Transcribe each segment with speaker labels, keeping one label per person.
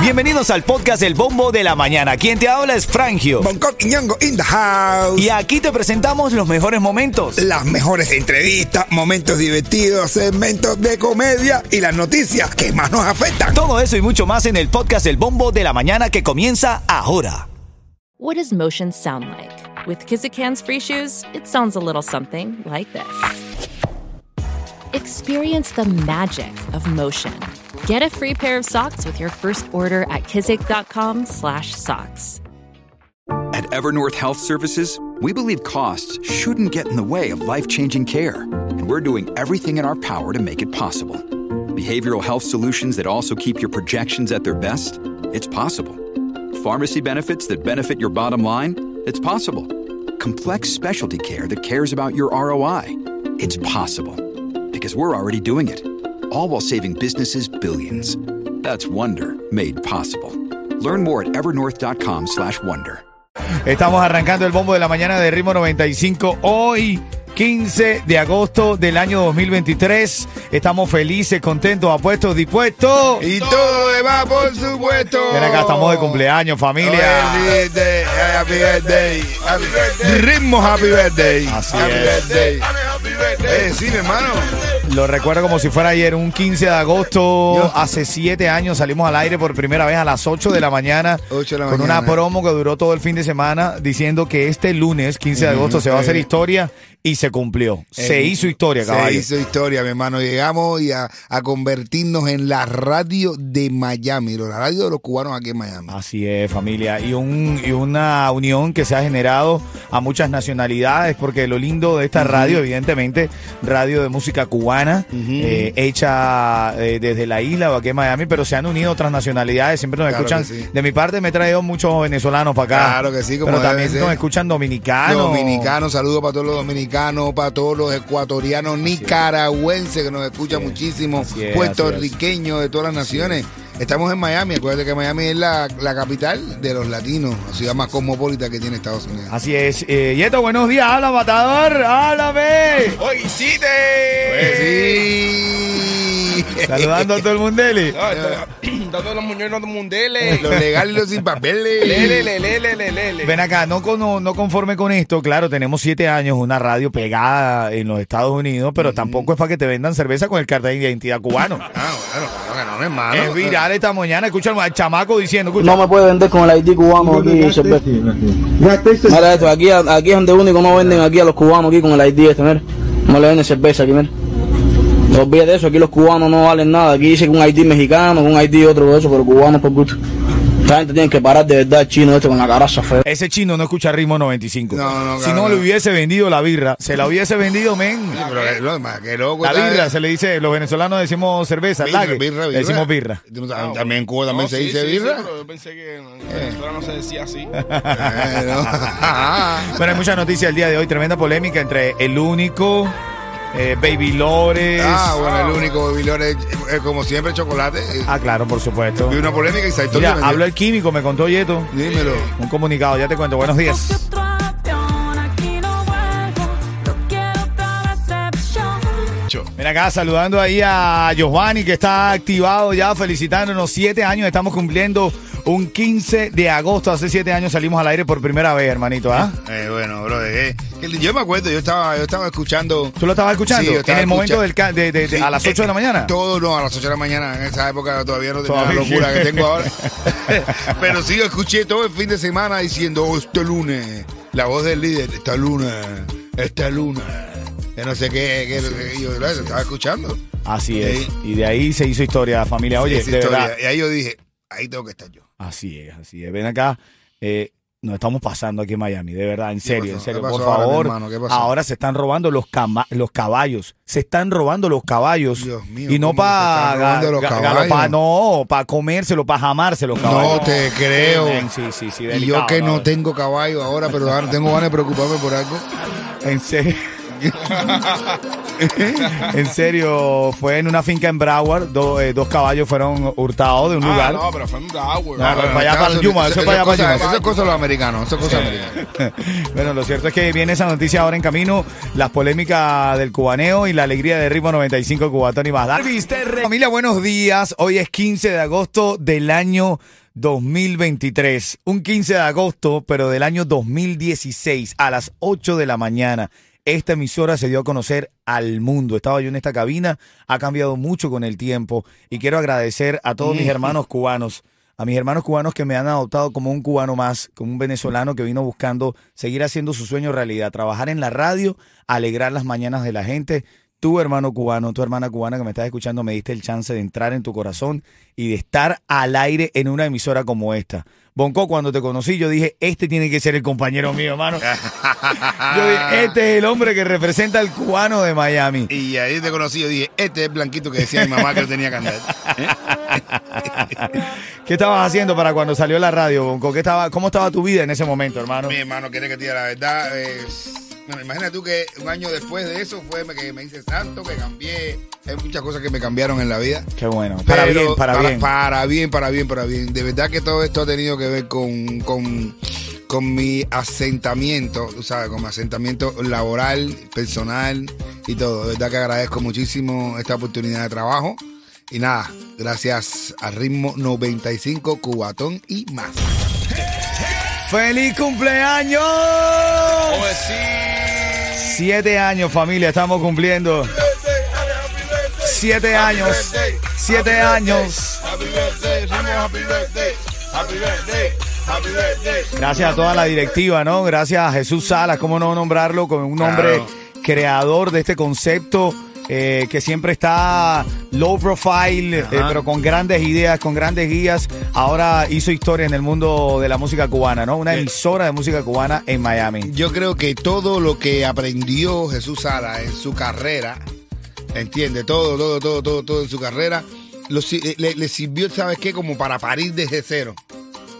Speaker 1: Bienvenidos al podcast El Bombo de la Mañana. Quien te habla es Frangio.
Speaker 2: Bangkok y Ñongo in the house.
Speaker 1: Y aquí te presentamos los mejores momentos.
Speaker 2: Las mejores entrevistas, momentos divertidos, segmentos de comedia y las noticias que más nos afectan.
Speaker 1: Todo eso y mucho más en el podcast El Bombo de la Mañana que comienza ahora.
Speaker 3: What does motion sound like? With Kizikans free shoes, it sounds a little something like this. Experience the magic of motion. Get a free pair of socks with your first order at kizik.com/socks.
Speaker 4: At Evernorth Health Services, we believe costs shouldn't get in the way of life-changing care, and we're doing everything in our power to make it possible. Behavioral health solutions that also keep your projections at their best? It's possible. Pharmacy benefits that benefit your bottom line? It's possible. Complex specialty care that cares about your ROI? It's possible. Because we're already doing it. All while saving businesses billions. That's Wonder made possible. Learn more at evernorth.com/wonder.
Speaker 1: Estamos arrancando el bombo de la mañana de Ritmo 95 hoy. 15 de agosto del año 2023. Estamos felices, contentos, apuestos, dispuestos.
Speaker 2: Y todo demás, por supuesto.
Speaker 1: Ven acá, estamos de cumpleaños, familia.
Speaker 2: Happy birthday, happy birthday, happy birthday. Ritmo happy birthday.
Speaker 1: Así
Speaker 2: happy
Speaker 1: es.
Speaker 2: birthday. Eh, sí, mi hermano.
Speaker 1: Lo recuerdo como si fuera ayer, un 15 de agosto, hace 7 años, salimos al aire por primera vez a las 8 de la mañana,
Speaker 2: 8 de la
Speaker 1: con
Speaker 2: mañana.
Speaker 1: una promo que duró todo el fin de semana, diciendo que este lunes, 15 de agosto, se va a hacer historia y se cumplió. Se
Speaker 2: Eh,
Speaker 1: hizo historia,
Speaker 2: Se
Speaker 1: caballo.
Speaker 2: hizo historia, mi hermano. Llegamos y a, a convertirnos en la radio de Miami, la radio de los cubanos aquí en Miami.
Speaker 1: Así es, familia. Y, un, y una unión que se ha generado a muchas nacionalidades, porque lo lindo de esta radio, evidentemente, radio de música cubana, eh, hecha eh, desde la isla o aquí en Miami, pero se han unido otras nacionalidades, siempre nos
Speaker 2: Claro
Speaker 1: escuchan.
Speaker 2: sí.
Speaker 1: De mi parte me he traído muchos venezolanos para acá.
Speaker 2: Claro que sí, como
Speaker 1: Pero también
Speaker 2: ser.
Speaker 1: nos escuchan dominicanos.
Speaker 2: Dominicanos, saludos para todos los dominicanos, para todos los ecuatorianos, nicaragüenses que nos escuchan
Speaker 1: es.
Speaker 2: muchísimo,
Speaker 1: es,
Speaker 2: puertorriqueños de todas las naciones. Estamos en Miami, acuérdate que Miami es la, la capital de los latinos, la ciudad más cosmopolita que tiene Estados Unidos.
Speaker 1: Así es. Eh, Yeto, buenos días. Habla, matador. Háblame.
Speaker 5: ¡Oye, hiciste!
Speaker 2: Pues sí.
Speaker 1: Saludando a todo el mundeli.
Speaker 5: No, está- está todos los muñones mundeles.
Speaker 2: Los legales y los sin papeles.
Speaker 5: Lele, lele, lele, lele.
Speaker 1: Ven acá, no, no, no conforme con esto, claro, tenemos siete años, una radio pegada en los Estados Unidos, pero tampoco es para que te vendan cerveza con el cartel de identidad cubano.
Speaker 2: Ah, bueno, claro que no, hermano.
Speaker 1: es viral esta mañana, escucha al chamaco diciendo, escucha,
Speaker 6: No me puede vender con el ID cubano aquí, cerveza. Mira esto, aquí, aquí es donde único no venden aquí a los cubanos aquí con el ID este, mira. No le venden cerveza aquí, mira. No olvides de eso, aquí los cubanos no valen nada. Aquí dice que un ID mexicano, un ID otro de eso, pero cubanos por gusto. Esta gente tiene que parar de verdad el chino este con la caraza fea.
Speaker 1: ese chino no escucha ritmo 95.
Speaker 2: No, no,
Speaker 1: si
Speaker 2: claro,
Speaker 1: no
Speaker 2: no.
Speaker 1: le hubiese vendido la birra, se la hubiese vendido, men.
Speaker 2: Pero que- no, ma, qué loco.
Speaker 1: La birra, se le dice, los venezolanos decimos cerveza,
Speaker 2: Birra,
Speaker 1: lager.
Speaker 2: birra,
Speaker 1: decimos birra.
Speaker 2: No- También en Cuba también
Speaker 5: No,
Speaker 2: se
Speaker 5: sí,
Speaker 2: dice
Speaker 5: sí, sí,
Speaker 2: birra.
Speaker 5: pero yo pensé que en Venezuela no se decía así.
Speaker 2: Eh, no.
Speaker 1: Bueno, hay muchas noticias el día de hoy, tremenda polémica entre el único, eh, Baby Lores.
Speaker 2: Ah, bueno, el único Babilón es, es como siempre chocolate.
Speaker 1: Ah, claro, por supuesto.
Speaker 2: Vi una polémica y se
Speaker 1: Mira, habló el químico, me contó Yeto.
Speaker 2: Dímelo.
Speaker 1: Un comunicado, ya te cuento. Buenos días. Mira acá, saludando ahí a Giovanni, que está activado ya, felicitándonos. Siete años, estamos cumpliendo un 15 de agosto. Hace siete años salimos al aire por primera vez, hermanito, ¿ah?
Speaker 2: Eh, bueno, bro, eh, que yo me acuerdo, yo estaba, yo estaba escuchando.
Speaker 1: ¿Tú lo estabas escuchando?
Speaker 2: Sí, yo estaba
Speaker 1: en el momento del de, de- de-
Speaker 2: Sí,
Speaker 1: a las 8 de la
Speaker 2: eh,
Speaker 1: mañana.
Speaker 2: Todo no, a las 8 de la mañana. En esa época todavía no tenía
Speaker 1: Todavía.
Speaker 2: la locura que tengo ahora. Pero sí, yo escuché todo el fin de semana diciendo, oh, este lunes, la voz del líder, esta luna, esta luna. Que no sé qué, yo lo estaba escuchando.
Speaker 1: Así es.
Speaker 2: Sí.
Speaker 1: Y de ahí se hizo historia, familia. Oye, de
Speaker 2: historia.
Speaker 1: verdad.
Speaker 2: Y ahí yo dije, ahí tengo que estar yo.
Speaker 1: Así es, así es. Ven acá. Eh, nos estamos pasando aquí en Miami, de verdad, en serio, en serio,
Speaker 2: ¿Qué
Speaker 1: por
Speaker 2: pasó ahora,
Speaker 1: favor.
Speaker 2: hermano?
Speaker 1: Ahora se están robando los, caballos, se están robando los caballos.
Speaker 2: Dios mío,
Speaker 1: y no
Speaker 2: ¿cómo que se
Speaker 1: para
Speaker 2: caballos?
Speaker 1: no, para comérselo, para jamarse los caballos.
Speaker 2: No te creo.
Speaker 1: Sí, sí, sí,
Speaker 2: Y yo que no tengo caballo ahora, pero ahora tengo ganas de preocuparme por algo.
Speaker 1: En serio. en serio, fue en una finca en Broward. do- eh, dos caballos fueron hurtados de un
Speaker 5: Ah,
Speaker 1: lugar.
Speaker 5: no, pero fue en Broward.
Speaker 1: Ah, para allá, para el Yuma, eso es para allá, para Yuma.
Speaker 2: Es los americanos.
Speaker 1: Bueno, lo cierto es que viene esa noticia ahora en camino, las polémicas del cubaneo y la alegría de ritmo 95 Cubatón y más. Familia, buenos días. Hoy es 15 de agosto del año 2023. Un 15 de agosto, pero del año 2016, a las 8 de la mañana. Esta emisora se dio a conocer al mundo. Estaba yo en esta cabina, ha cambiado mucho con el tiempo y quiero agradecer a todos mis hermanos cubanos a mis hermanos cubanos que me han adoptado como un cubano más, como un venezolano que vino buscando seguir haciendo su sueño realidad, trabajar en la radio, alegrar las mañanas de la gente. Tu hermano cubano, tu hermana cubana que me estás escuchando, me diste el chance de entrar en tu corazón y de estar al aire en una emisora como esta. Bonco, cuando te conocí, yo dije, este tiene que ser el compañero mío, hermano. Yo dije, este es el hombre que representa al cubano de Miami.
Speaker 2: Y ahí te conocí, yo dije, este es el blanquito que decía mi mamá que lo tenía que andar.
Speaker 1: ¿Qué estabas haciendo para cuando salió la radio, Bonco? ¿Qué estaba, ¿Cómo estaba tu vida en ese momento, hermano?
Speaker 2: Mi hermano quiere que te diga la verdad. eh, bueno, imagina tú que un año después de eso fue que me hice santo, que cambié. Hay muchas cosas que me cambiaron en la vida.
Speaker 1: Qué bueno. Para
Speaker 2: Pero
Speaker 1: bien, para, bien.
Speaker 2: Para bien, para bien, para bien. De verdad que todo esto ha tenido que ver con, con, con mi asentamiento, tú sabes, con mi asentamiento laboral, personal y todo. De verdad que agradezco muchísimo esta oportunidad de trabajo. Y nada, gracias a Ritmo 95, Cubatón y más.
Speaker 1: ¡Feliz cumpleaños!
Speaker 5: Pues sí.
Speaker 1: Siete años, familia, estamos cumpliendo. Siete años. Siete años. Gracias a toda la directiva, ¿no? Gracias a Jesús Salas, cómo no nombrarlo, como un hombre
Speaker 2: Claro.
Speaker 1: creador de este concepto. eh, que siempre está low profile, eh, pero con grandes ideas, con grandes guías. Ahora hizo historia en el mundo de la música cubana, ¿no? Una emisora de música cubana en Miami.
Speaker 2: Yo creo que todo lo que aprendió Jesús Sala en su carrera, entiende, todo, todo, todo, todo, todo en su carrera, lo si- le, le sirvió, ¿sabes qué? Como para parir desde cero.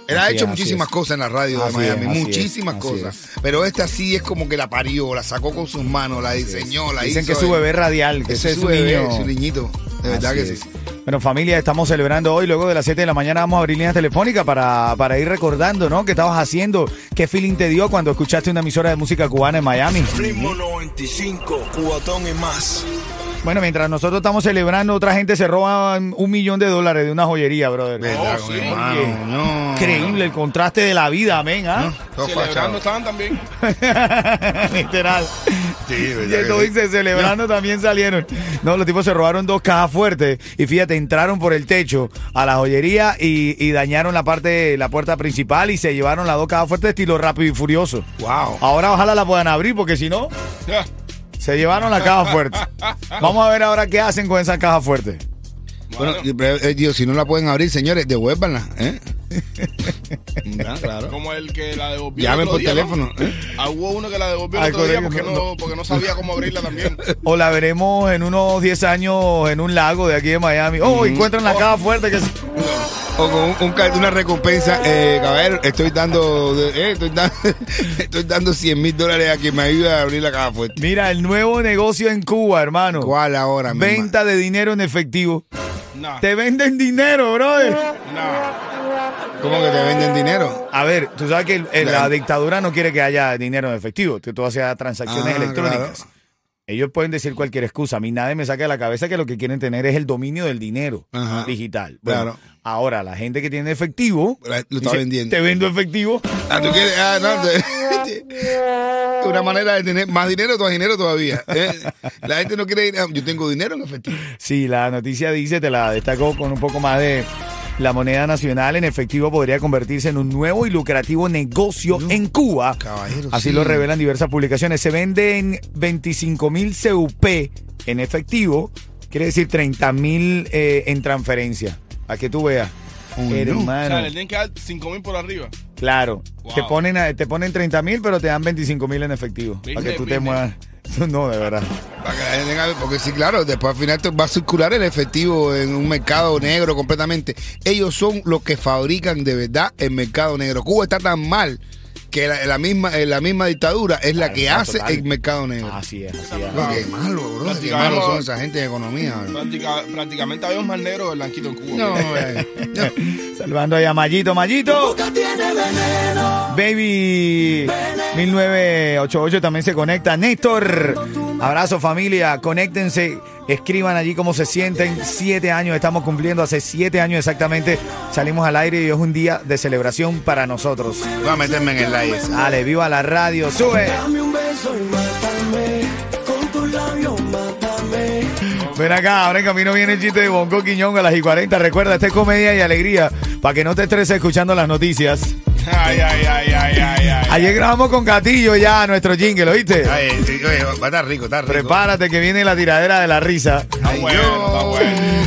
Speaker 2: Él ha hecho
Speaker 1: es,
Speaker 2: muchísimas cosas en la radio
Speaker 1: Así
Speaker 2: de Miami,
Speaker 1: es,
Speaker 2: muchísimas
Speaker 1: es,
Speaker 2: cosas. Pero esta sí es como que la parió, la sacó con sus manos, la diseñó, la
Speaker 1: Dicen
Speaker 2: hizo.
Speaker 1: que es su bebé radial, que ese es su
Speaker 2: bebé,
Speaker 1: niño.
Speaker 2: su niñito. De verdad
Speaker 1: Así
Speaker 2: que
Speaker 1: es.
Speaker 2: sí.
Speaker 1: Bueno, familia, estamos celebrando hoy. Luego de las 7 de la mañana vamos a abrir líneas telefónicas para, para ir recordando, ¿no? ¿Qué estabas haciendo? ¿Qué feeling te dio cuando escuchaste una emisora de música cubana en Miami?
Speaker 7: Ritmo 95, Cubatón y más.
Speaker 1: Bueno, mientras nosotros estamos celebrando, otra gente se roba un millón de dólares de una joyería, brother.
Speaker 2: Verdad,
Speaker 5: Oh, sí.
Speaker 2: hermano, no.
Speaker 1: Increíble el contraste de la vida, amén, ¿ah?
Speaker 2: Todo
Speaker 5: Celebrando estaban también.
Speaker 1: Literal.
Speaker 2: Sí,
Speaker 1: Y
Speaker 2: verdad sí.
Speaker 1: dice, celebrando también salieron. No, los tipos se robaron dos cajas fuertes y fíjate, entraron por el techo a la joyería y, y dañaron la parte, la puerta principal y se llevaron las dos cajas fuertes estilo rápido y furioso.
Speaker 2: Wow.
Speaker 1: Ahora ojalá la puedan abrir porque si no,
Speaker 5: Ya.
Speaker 1: Se llevaron la caja fuerte. Vamos a ver ahora qué hacen con esa caja fuerte.
Speaker 2: Bueno, eh, Dios, si no la pueden abrir, señores, devuélvanla. ¿eh? Ya, claro.
Speaker 5: Como el que la devolvió. otro
Speaker 2: por teléfono. ¿eh?
Speaker 5: Ah, hubo uno que la devolvió el otro día porque
Speaker 1: no,
Speaker 5: no, porque no sabía cómo abrirla también.
Speaker 1: O la veremos en unos 10 años en un lago de aquí de Miami. Oh, encuentran la caja fuerte que...
Speaker 2: O con un- un ca- una recompensa, eh, caballero, estoy dando, eh, estoy, da- estoy dando 100 mil dólares a quien me ayude a abrir la caja fuerte.
Speaker 1: Mira, el nuevo negocio en Cuba, hermano.
Speaker 2: ¿Cuál ahora?
Speaker 1: Venta de dinero en efectivo. Te venden dinero, brother.
Speaker 5: no.
Speaker 2: ¿Cómo que te venden dinero?
Speaker 1: A ver, tú sabes que el- el- la
Speaker 2: Claro.
Speaker 1: dictadura no quiere que haya dinero en efectivo, que todo sea transacciones
Speaker 2: Ah,
Speaker 1: electrónicas.
Speaker 2: claro.
Speaker 1: Ellos pueden decir cualquier excusa. A mí nadie me saca de la cabeza que lo que quieren tener es el dominio del dinero
Speaker 2: Ajá.
Speaker 1: digital. Bueno,
Speaker 2: Claro.
Speaker 1: ahora, la gente que tiene efectivo.
Speaker 2: Lo está vendiendo.
Speaker 1: Te vendo efectivo.
Speaker 2: Ah, ¿tú quieres? Ah, no. te- Una manera de tener más dinero, más dinero todavía. ¿eh? La gente no quiere ir. ah, Yo tengo dinero en efectivo.
Speaker 1: Sí, la noticia dice, te la destaco con un poco más de la moneda nacional en efectivo podría convertirse en un nuevo y lucrativo negocio en Cuba.
Speaker 2: caballero,
Speaker 1: Así
Speaker 2: sí.
Speaker 1: lo revelan diversas publicaciones. Se venden 25 mil CUP en efectivo, quiere decir 30 mil eh, en transferencia. A que tú veas.
Speaker 2: Oh, no.
Speaker 5: O
Speaker 1: Hermano,
Speaker 5: sea, le tienen que dar 5 mil por arriba.
Speaker 1: claro.
Speaker 5: Wow.
Speaker 1: Te ponen te ponen 30 mil, pero te dan 25 mil en efectivo. Para que
Speaker 5: Business,
Speaker 1: tú te muevas. No, de verdad.
Speaker 2: Para que la gente tenga- porque sí, claro, después al final te va a circular el efectivo en un mercado negro completamente. Ellos son los que fabrican de verdad el mercado negro. Cuba está tan mal que la, la misma, eh, la misma dictadura es la
Speaker 1: Claro,
Speaker 2: que
Speaker 1: claro,
Speaker 2: hace
Speaker 1: total.
Speaker 2: el mercado negro.
Speaker 1: Así es, así es.
Speaker 2: Bro, qué malo, bro. Qué
Speaker 5: Prácticamente-
Speaker 2: malos son esa gente de economía. bro.
Speaker 5: Práctica- prácticamente había un más negro que blanquito en Cuba.
Speaker 2: No, eh, no.
Speaker 1: Saludando ahí a Mayito, Mayito. Baby 1988 también se conecta. Néstor, abrazo familia, conéctense, escriban allí cómo se sienten. Siete años estamos cumpliendo, hace siete años exactamente salimos al aire y es un día de celebración para nosotros.
Speaker 2: Voy a meterme en el ese.
Speaker 1: Dale, viva la radio, sube. Ven acá, ahora en camino viene el chiste de Bonco Quiñón a las y 40. Recuerda, este es comedia y alegría para que no te estreses escuchando las noticias.
Speaker 5: Ay, ay, ay, ay, ay, ay.
Speaker 1: Ayer grabamos con Gatillo ya nuestro jingle, ¿oíste?
Speaker 2: Ay, sí, oye, va a estar rico, está rico.
Speaker 1: Prepárate que viene la tiradera de la risa.
Speaker 2: Ay,
Speaker 5: bueno, está
Speaker 2: yo
Speaker 5: bueno.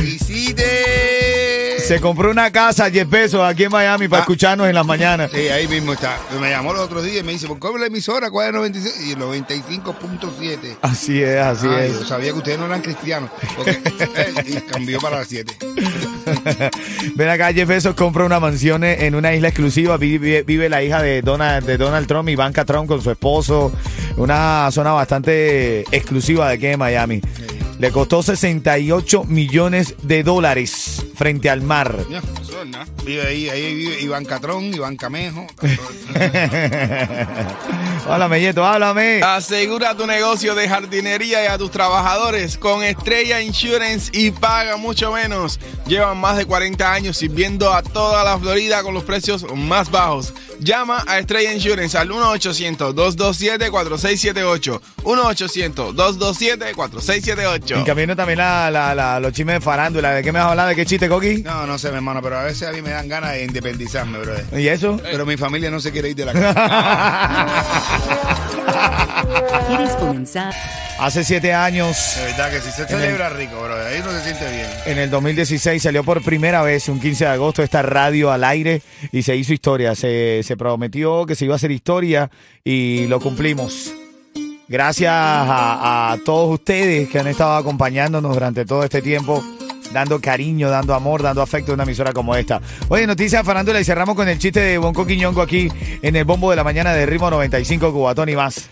Speaker 1: Se compró una casa a 10 pesos aquí en Miami para
Speaker 2: Ah.
Speaker 1: escucharnos en las mañanas.
Speaker 2: Sí, ahí mismo está. Me llamó los otros días y me dice, ¿por qué la emisora? ¿Cuál es 96? Y el 95.7.
Speaker 1: Así es, así es.
Speaker 2: yo sabía que ustedes no eran cristianos. Porque, eh, y cambió para las 7.
Speaker 1: Ven acá, Jeff Bezos compra una mansión en una isla exclusiva. Vive, vive la hija de Donald, de Donald Trump, Ivanka Trump, con su esposo. Una zona bastante exclusiva de aquí de Miami. Le costó 68 millones de dólares frente al mar.
Speaker 2: Vive ahí, ahí vive Iván Catrón, Iván Camejo.
Speaker 1: háblame, Yeto, háblame.
Speaker 5: Asegura tu negocio de jardinería y a tus trabajadores con Estrella Insurance y paga mucho menos. Llevan más de 40 años sirviendo a toda la Florida con los precios más bajos. Llama a Estrella Insurance al 1-800-227-4678. 1-800-227-4678.
Speaker 1: En camino también la, la- la- los chismes de farándula. ¿De qué me vas a hablar? ¿De qué chiste, Coqui?
Speaker 2: No, no sé, mi hermano, pero a veces a mí me dan ganas de independizarme, brother.
Speaker 1: ¿Y eso?
Speaker 2: Pero mi familia no se quiere ir de la casa.
Speaker 8: ¿Quieres comenzar?
Speaker 1: Hace siete años,
Speaker 2: De verdad que si se celebra rico, brother. Ahí no se siente bien.
Speaker 1: en el 2016, salió por primera vez, un 15 de agosto, esta radio al aire y se hizo historia. Se, se prometió que se iba a hacer historia y lo cumplimos. Gracias a, a todos ustedes que han estado acompañándonos durante todo este tiempo, dando cariño, dando amor, dando afecto a una emisora como esta. Oye, noticias farándula y cerramos con el chiste de Bonco Quiñongo aquí en el bombo de la mañana de Ritmo 95, Cubatón y más.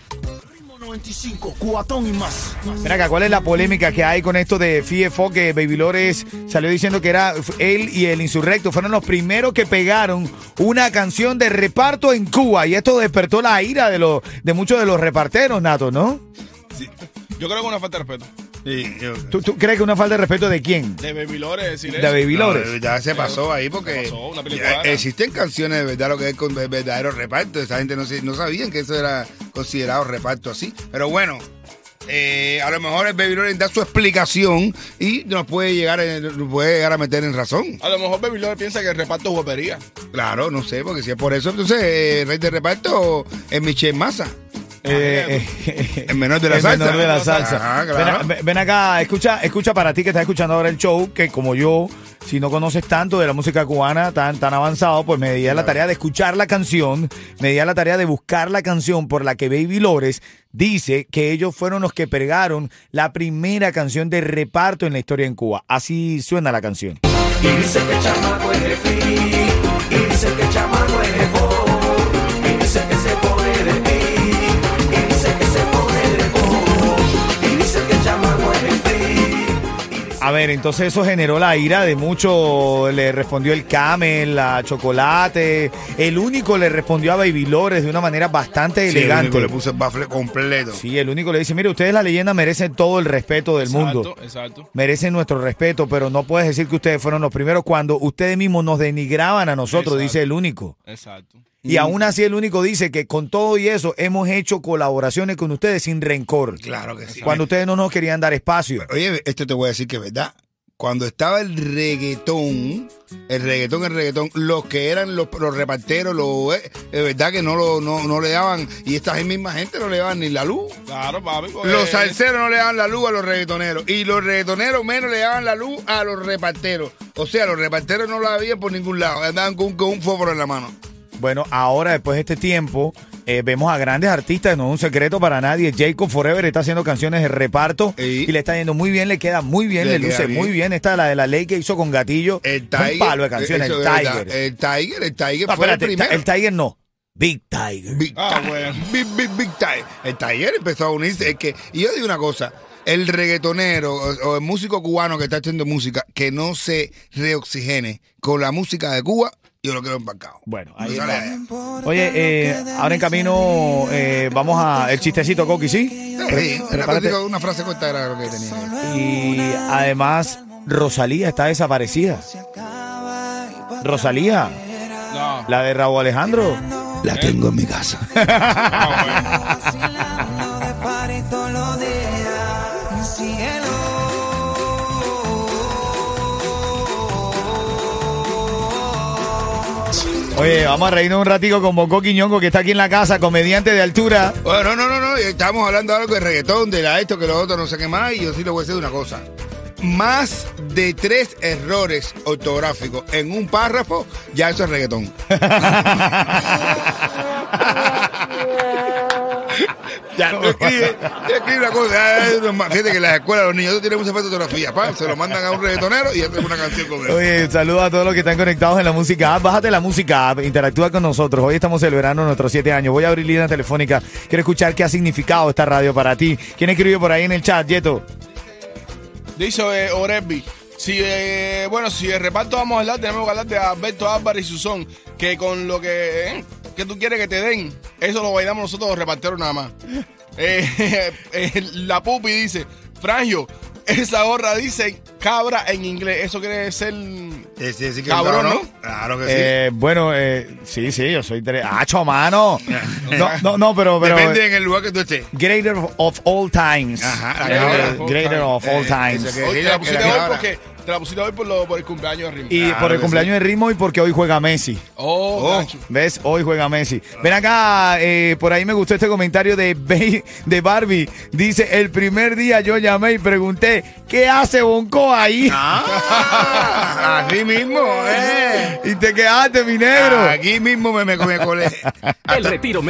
Speaker 7: 95, cuatón y más.
Speaker 1: Mira acá, ¿cuál es la polémica que hay con esto de FIEFO que Baby Lores salió diciendo que era él y el insurrecto fueron los primeros que pegaron una canción de reparto en Cuba y esto despertó la ira de los de muchos de los reparteros, Nato, ¿no?
Speaker 5: Yo creo que una falta de respeto.
Speaker 2: Sí, yo-
Speaker 1: ¿Tú, tú crees que una falta de respeto de quién?
Speaker 5: De Baby Lore decir
Speaker 1: De
Speaker 5: eso.
Speaker 1: Baby
Speaker 2: No,
Speaker 1: Lores.
Speaker 2: ya se pasó ahí porque
Speaker 5: Se pasó, una
Speaker 2: ya
Speaker 5: película.
Speaker 2: existen canciones de verdad lo que es con ver- verdadero reparto. Esa gente no, se- no sabían que eso era considerado reparto así. Pero bueno, eh, a lo mejor el Baby Loren da su explicación y nos puede llegar, en- nos puede llegar a meter en razón.
Speaker 5: A lo mejor Baby Lore piensa que el reparto es guapería.
Speaker 2: Claro, no sé, porque si es por eso, entonces eh, el rey de reparto es Michelle Massa.
Speaker 1: Eh, eh,
Speaker 2: El menor de la
Speaker 1: el
Speaker 2: salsa.
Speaker 1: menor de la salsa.
Speaker 2: Ajá, claro.
Speaker 1: ven, acá, escucha, escucha para ti que estás escuchando ahora el show, que como yo, si no conoces tanto de la música cubana tan, tan avanzado, pues me di a la tarea de escuchar la canción, me di a la tarea de buscar la canción por la que Baby Lores dice que ellos fueron los que pegaron la primera canción de reparto en la historia en Cuba. Así suena la canción. A ver, entonces eso generó la ira de muchos. Le respondió el Camel, la Chocolate. El único le respondió a Baby Lores de una manera bastante
Speaker 2: Sí, el único
Speaker 1: elegante.
Speaker 2: le puso el bafle completo.
Speaker 1: Sí, el único le dice, mire, ustedes la leyenda merecen todo el respeto del mundo.
Speaker 5: Exacto, exacto.
Speaker 1: Merecen nuestro respeto, pero no puedes decir que ustedes fueron los primeros cuando ustedes mismos nos denigraban a nosotros,
Speaker 5: Exacto.
Speaker 1: dice el único.
Speaker 5: Exacto.
Speaker 1: Y aún así el único dice que con todo y eso hemos hecho colaboraciones con ustedes sin rencor.
Speaker 2: Claro que sí.
Speaker 1: Cuando ustedes no nos querían dar espacio.
Speaker 2: Oye, esto te voy a decir que es verdad. Cuando estaba el reggaetón, el reggaetón, el reggaetón, los que eran los, los reparteros, los, eh, es verdad que no, lo, no, no le daban, y esta misma gente no le daban ni la luz.
Speaker 5: Claro, papi. porque-
Speaker 2: Los salseros no le daban la luz a los reggaetoneros, y los reggaetoneros menos le daban la luz a los reparteros. O sea, los reparteros no la habían por ningún lado, andaban con, con un fósforo en la mano.
Speaker 1: Bueno, ahora después de este tiempo, eh, vemos a grandes artistas, no es un secreto para nadie. Jacob Forever está haciendo canciones de reparto y le está yendo muy bien, le queda muy bien, le, luce
Speaker 2: bien.
Speaker 1: muy bien. Esta la de la ley que hizo con Gatillo.
Speaker 2: El
Speaker 1: un
Speaker 2: Tiger.
Speaker 1: palo de canciones, el Tiger.
Speaker 2: El Tiger, el Tiger
Speaker 1: No,
Speaker 2: fue el primero.
Speaker 1: el Tiger no. Big Tiger.
Speaker 2: Big,
Speaker 5: Ah, bueno.
Speaker 2: Big, big, big Time. El taller empezó a unirse. Es que, y yo digo una cosa. El reggaetonero o, o el músico cubano que está haciendo música que no se reoxigene con la música de Cuba, yo lo quiero embarcado.
Speaker 1: Bueno,
Speaker 2: No
Speaker 1: ahí está. Oye, eh, ahora en camino eh, vamos a el chistecito, Coqui, ¿sí? Pre-
Speaker 2: Sí,
Speaker 1: prepárate.
Speaker 2: una frase corta era lo que tenía.
Speaker 1: Y además, Rosalía está desaparecida. Rosalía,
Speaker 5: No.
Speaker 1: la de Raúl Alejandro.
Speaker 2: La tengo en mi casa.
Speaker 5: Ah,
Speaker 1: Oye, vamos a reírnos un ratico con Bonco Quiñongo, que está aquí en la casa, comediante de altura.
Speaker 2: Bueno, no, no, no, no. Estamos hablando de algo de reggaetón, de la esto, que lo otro, no sé qué más. Y yo sí le voy a decir una cosa. Más de tres errores ortográficos en un párrafo, ya eso es reggaetón. ya, tú escribes, tú escribes una cosa. Fíjate que en las escuelas los niños no tienen mucha falta de ortografía. pa, se lo mandan a un reggaetonero y hacen una canción con él.
Speaker 1: Oye, saludos a todos los que están conectados en la música app. Bájate la música app, interactúa con nosotros. Hoy estamos celebrando nuestros siete años. Voy a abrir línea telefónica. Quiero escuchar qué ha significado esta radio para ti. ¿Quién escribió por ahí en el chat, Yeto?
Speaker 5: Dice eh, Oresby. Si, eh, bueno, si de reparto vamos a hablar, tenemos que hablar de Alberto Álvarez y Susón. Que con lo que, eh, que tú quieres que te den, eso lo bailamos nosotros los reparteros nada más. Eh, eh, la pupi dice, Frangio, esa gorra dice cabra en inglés. Eso quiere ser...
Speaker 2: Sí, sí, sí que
Speaker 5: Cabrón,
Speaker 2: claro,
Speaker 5: ¿no?
Speaker 2: Claro que sí.
Speaker 1: Eh, bueno, eh, sí, sí, yo soy... tre- ¡Acho, mano! No, no, no, pero... pero
Speaker 2: Depende en el lugar que tú estés.
Speaker 1: Greater of all times.
Speaker 2: Ajá,
Speaker 1: Eh,
Speaker 5: claro.
Speaker 1: greater of all
Speaker 2: Eh,
Speaker 1: times.
Speaker 2: ella-
Speaker 5: la pusiste hoy porque te la pusiste hoy por, lo, por el cumpleaños de Ritmo.
Speaker 1: Y
Speaker 2: Claro
Speaker 1: por el cumpleaños de ritmo y porque hoy juega Messi.
Speaker 5: Oh,
Speaker 2: Oh.
Speaker 1: ¿Ves? Hoy juega Messi. Ven acá, eh, por ahí me gustó este comentario de, de Barbie. Dice, el primer día yo llamé y pregunté, ¿qué hace Bonco ahí?
Speaker 2: Ah, así mismo, eh.
Speaker 1: Y te quedaste, mi negro.
Speaker 2: Aquí mismo me, me, me colé.
Speaker 8: El retiro